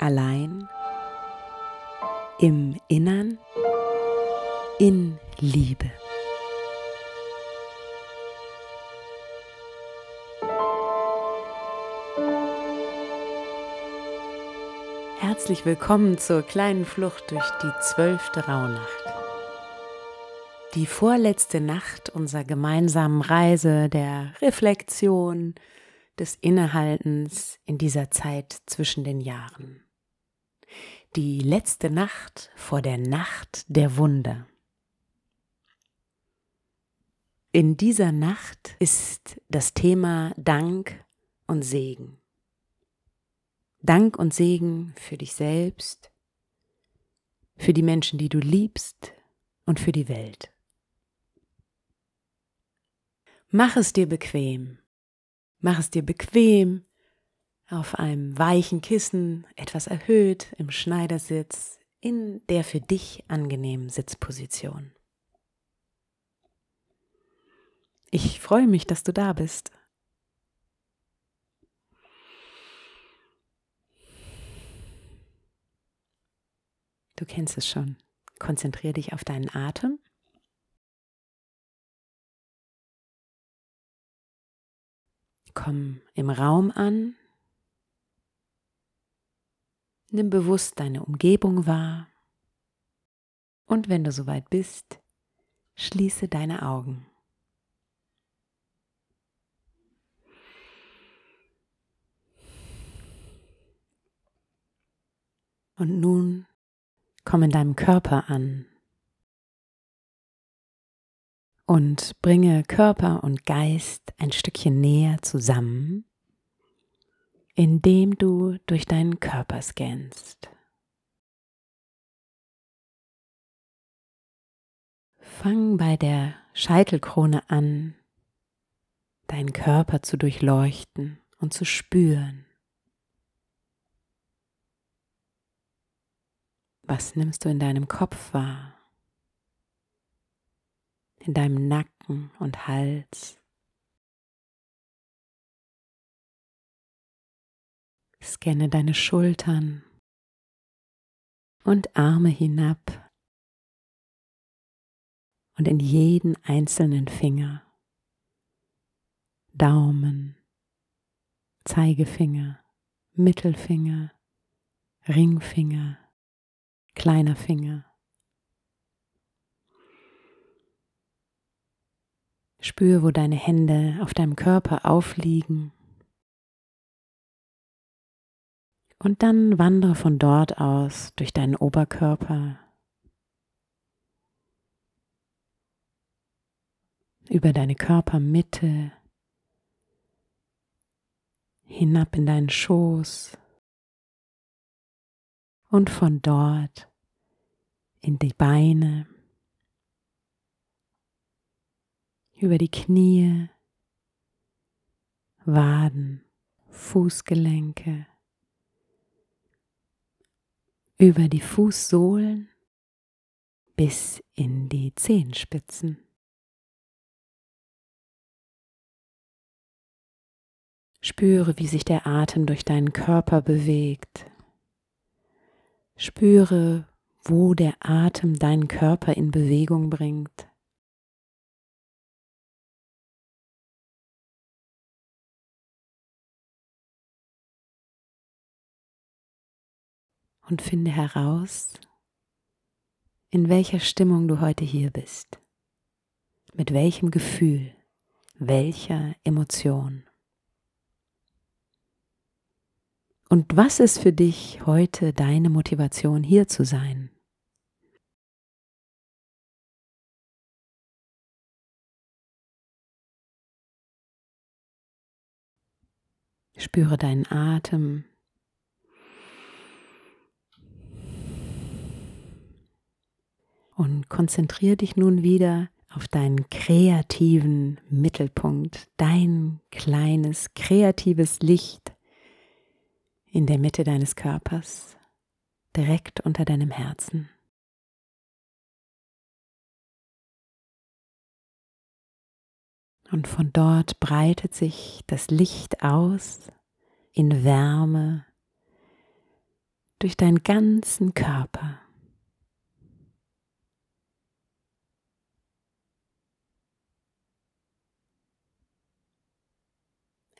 allein, im Innern, in Liebe. Herzlich willkommen zur kleinen Flucht durch die zwölfte Rauhnacht. Die vorletzte Nacht unserer gemeinsamen Reise der Reflexion, des Innehaltens in dieser Zeit zwischen den Jahren. Die letzte Nacht vor der Nacht der Wunder. In dieser Nacht ist das Thema Dank und Segen. Dank und Segen für dich selbst, für die Menschen, die du liebst und für die Welt. Mach es dir bequem. Mach es dir bequem auf einem weichen Kissen, etwas erhöht im Schneidersitz, in der für dich angenehmen Sitzposition. Ich freue mich, dass du da bist. Du kennst es schon. Konzentriere dich auf deinen Atem. Komm im Raum an. Nimm bewusst deine Umgebung wahr. Und wenn du soweit bist, schließe deine Augen. Und nun Komm in deinem Körper an und bringe Körper und Geist ein Stückchen näher zusammen, indem du durch deinen Körper scannst. Fang bei der Scheitelkrone an, deinen Körper zu durchleuchten und zu spüren. Was nimmst du in deinem Kopf wahr? In deinem Nacken und Hals? Scanne deine Schultern und Arme hinab und in jeden einzelnen Finger, Daumen, Zeigefinger, Mittelfinger, Ringfinger, kleiner Finger. Spür, wo deine Hände auf deinem Körper aufliegen. Und dann wandere von dort aus durch deinen Oberkörper. Über deine Körpermitte. Hinab in deinen Schoß. Und von dort in die Beine, über die Knie, Waden, Fußgelenke, über die Fußsohlen bis in die Zehenspitzen. Spüre, wie sich der Atem durch deinen Körper bewegt. Spüre, wo der Atem deinen Körper in Bewegung bringt. Und finde heraus, in welcher Stimmung du heute hier bist, mit welchem Gefühl, welcher Emotion. Und was ist für dich heute deine Motivation, hier zu sein? Spüre deinen Atem. Und konzentriere dich nun wieder auf deinen kreativen Mittelpunkt, dein kleines kreatives Licht in der Mitte deines Körpers, direkt unter deinem Herzen. Und von dort breitet sich das Licht aus in Wärme durch deinen ganzen Körper.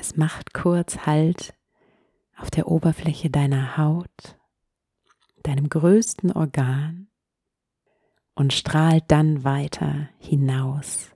Es macht kurz Halt auf der Oberfläche deiner Haut, deinem größten Organ und strahlt dann weiter hinaus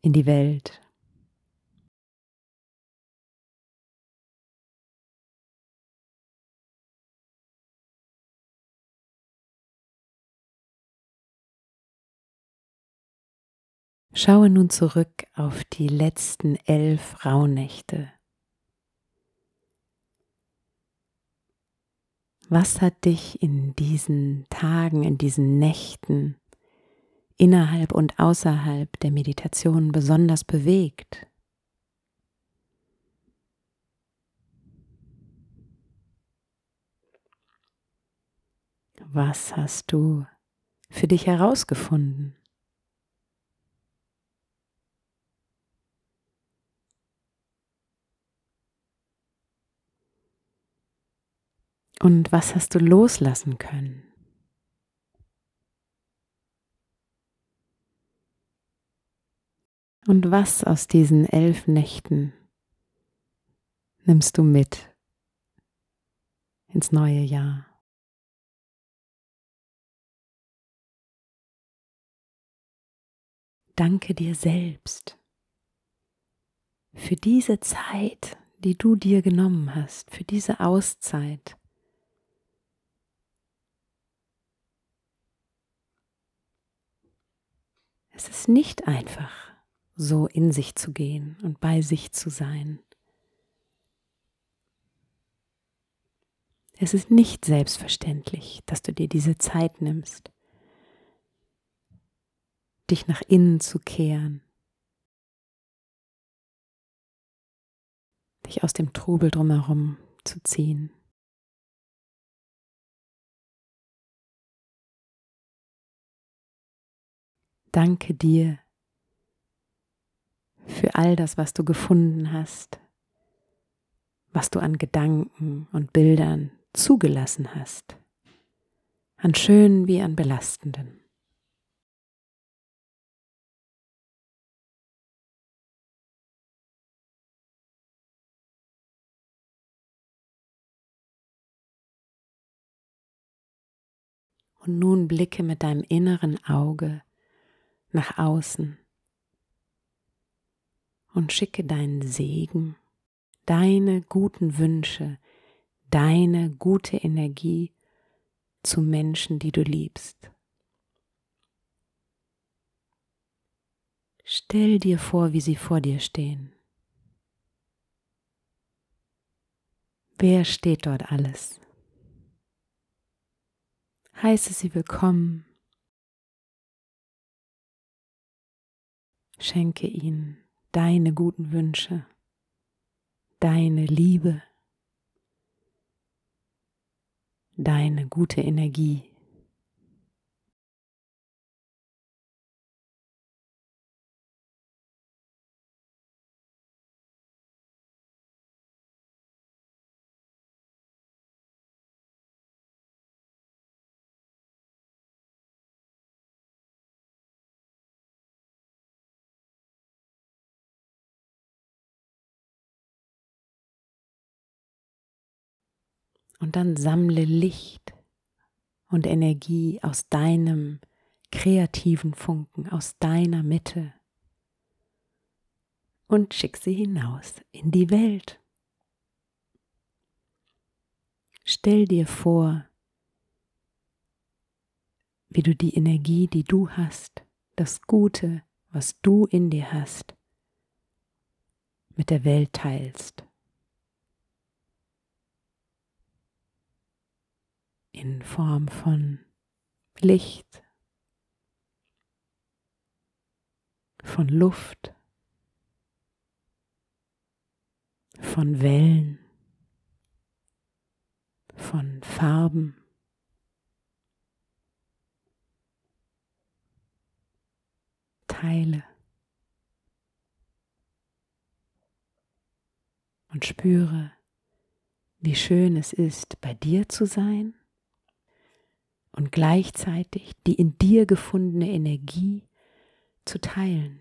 in die Welt. Schaue nun zurück auf die letzten elf Rauhnächte. Was hat dich in diesen Tagen, in diesen Nächten, innerhalb und außerhalb der Meditation besonders bewegt? Was hast du für dich herausgefunden? Und was hast du loslassen können? Und was aus diesen elf Nächten nimmst du mit ins neue Jahr? Danke dir selbst für diese Zeit, die du dir genommen hast, für diese Auszeit. Es ist nicht einfach, so in sich zu gehen und bei sich zu sein. Es ist nicht selbstverständlich, dass du dir diese Zeit nimmst, dich nach innen zu kehren, dich aus dem Trubel drumherum zu ziehen. Danke dir für all das, was du gefunden hast, was du an Gedanken und Bildern zugelassen hast, an schönen wie an belastenden. Und nun blicke mit deinem inneren Auge nach außen und schicke deinen Segen, deine guten Wünsche, deine gute Energie zu Menschen, die du liebst. Stell dir vor, wie sie vor dir stehen. Wer steht dort alles? Heiße sie willkommen Schenke ihnen deine guten Wünsche, deine Liebe, deine gute Energie. Und dann sammle Licht und Energie aus deinem kreativen Funken, aus deiner Mitte und schick sie hinaus in die Welt. Stell dir vor, wie du die Energie, die du hast, das Gute, was du in dir hast, mit der Welt teilst. in Form von Licht, von Luft, von Wellen, von Farben. Teile und spüre, wie schön es ist, bei dir zu sein und gleichzeitig die in dir gefundene Energie zu teilen,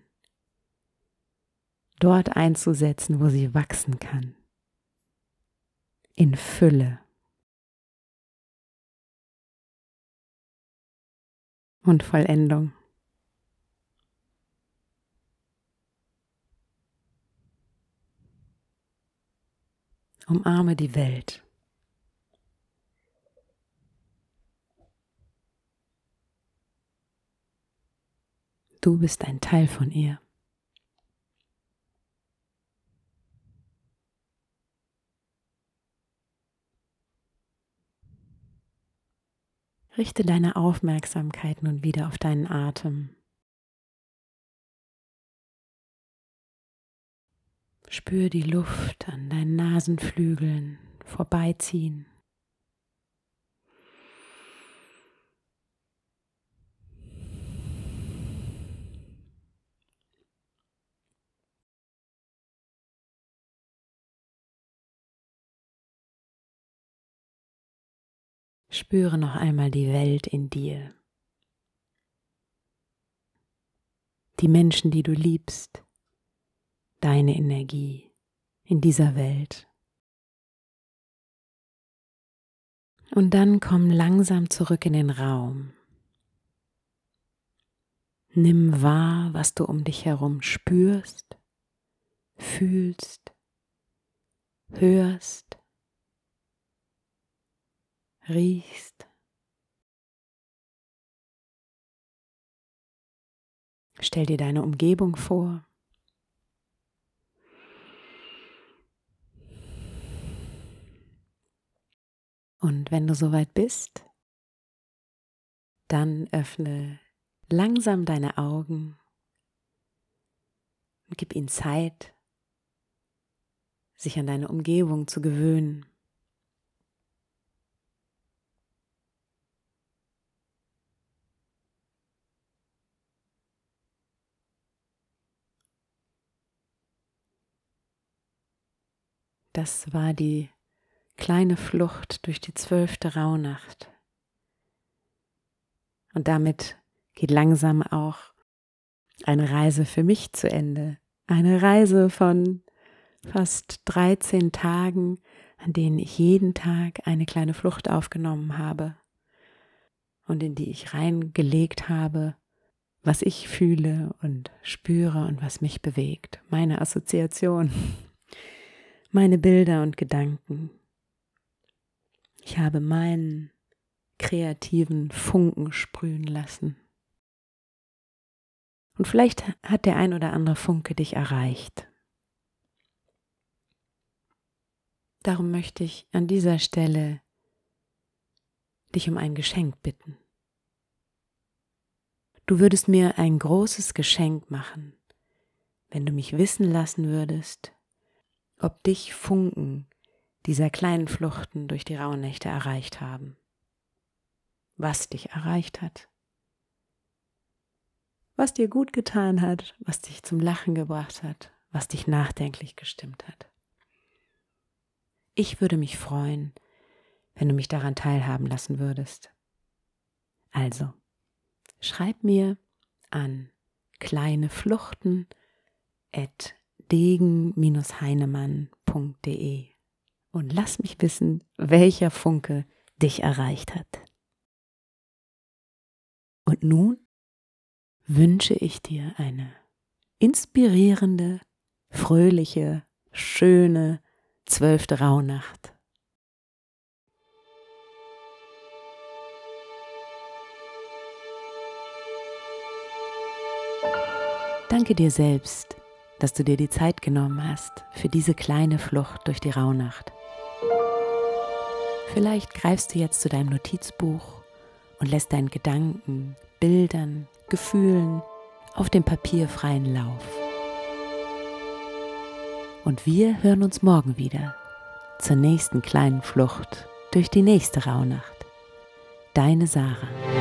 dort einzusetzen, wo sie wachsen kann, in Fülle. und Vollendung. Umarme die Welt. Du bist ein Teil von ihr. Richte deine Aufmerksamkeit nun wieder auf deinen Atem. Spür die Luft an deinen Nasenflügeln vorbeiziehen. Spüre noch einmal die Welt in dir. Die Menschen, die du liebst, deine Energie in dieser Welt. Und dann komm langsam zurück in den Raum. Nimm wahr, was du um dich herum spürst, fühlst, hörst riechst. Stell dir deine Umgebung vor. Und wenn du soweit bist, dann öffne langsam deine Augen und gib ihnen Zeit, sich an deine Umgebung zu gewöhnen. Das war die kleine Flucht durch die zwölfte Rauhnacht. Und damit geht langsam auch eine Reise für mich zu Ende. Eine Reise von fast 13 Tagen, an denen ich jeden Tag eine kleine Flucht aufgenommen habe und in die ich reingelegt habe, was ich fühle und spüre und was mich bewegt. Meine Assoziation meine Bilder und Gedanken. Ich habe meinen kreativen Funken sprühen lassen. Und vielleicht hat der ein oder andere Funke dich erreicht. Darum möchte ich an dieser Stelle dich um ein Geschenk bitten. Du würdest mir ein großes Geschenk machen, wenn du mich wissen lassen würdest, ob dich Funken dieser kleinen Fluchten durch die Rauhnächte erreicht haben. Was dich erreicht hat. Was dir gut getan hat, was dich zum Lachen gebracht hat, was dich nachdenklich gestimmt hat. Ich würde mich freuen, wenn du mich daran teilhaben lassen würdest. Also, schreib mir an kleine Fluchten at degen-heinemann.de und lass mich wissen, welcher Funke dich erreicht hat. Und nun wünsche ich dir eine inspirierende, fröhliche, schöne zwölfte Rauhnacht. Danke dir selbst dass du dir die Zeit genommen hast für diese kleine Flucht durch die Rauhnacht. Vielleicht greifst du jetzt zu deinem Notizbuch und lässt deinen Gedanken, Bildern, Gefühlen auf dem Papier freien Lauf. Und wir hören uns morgen wieder zur nächsten kleinen Flucht durch die nächste Rauhnacht. Deine Sarah.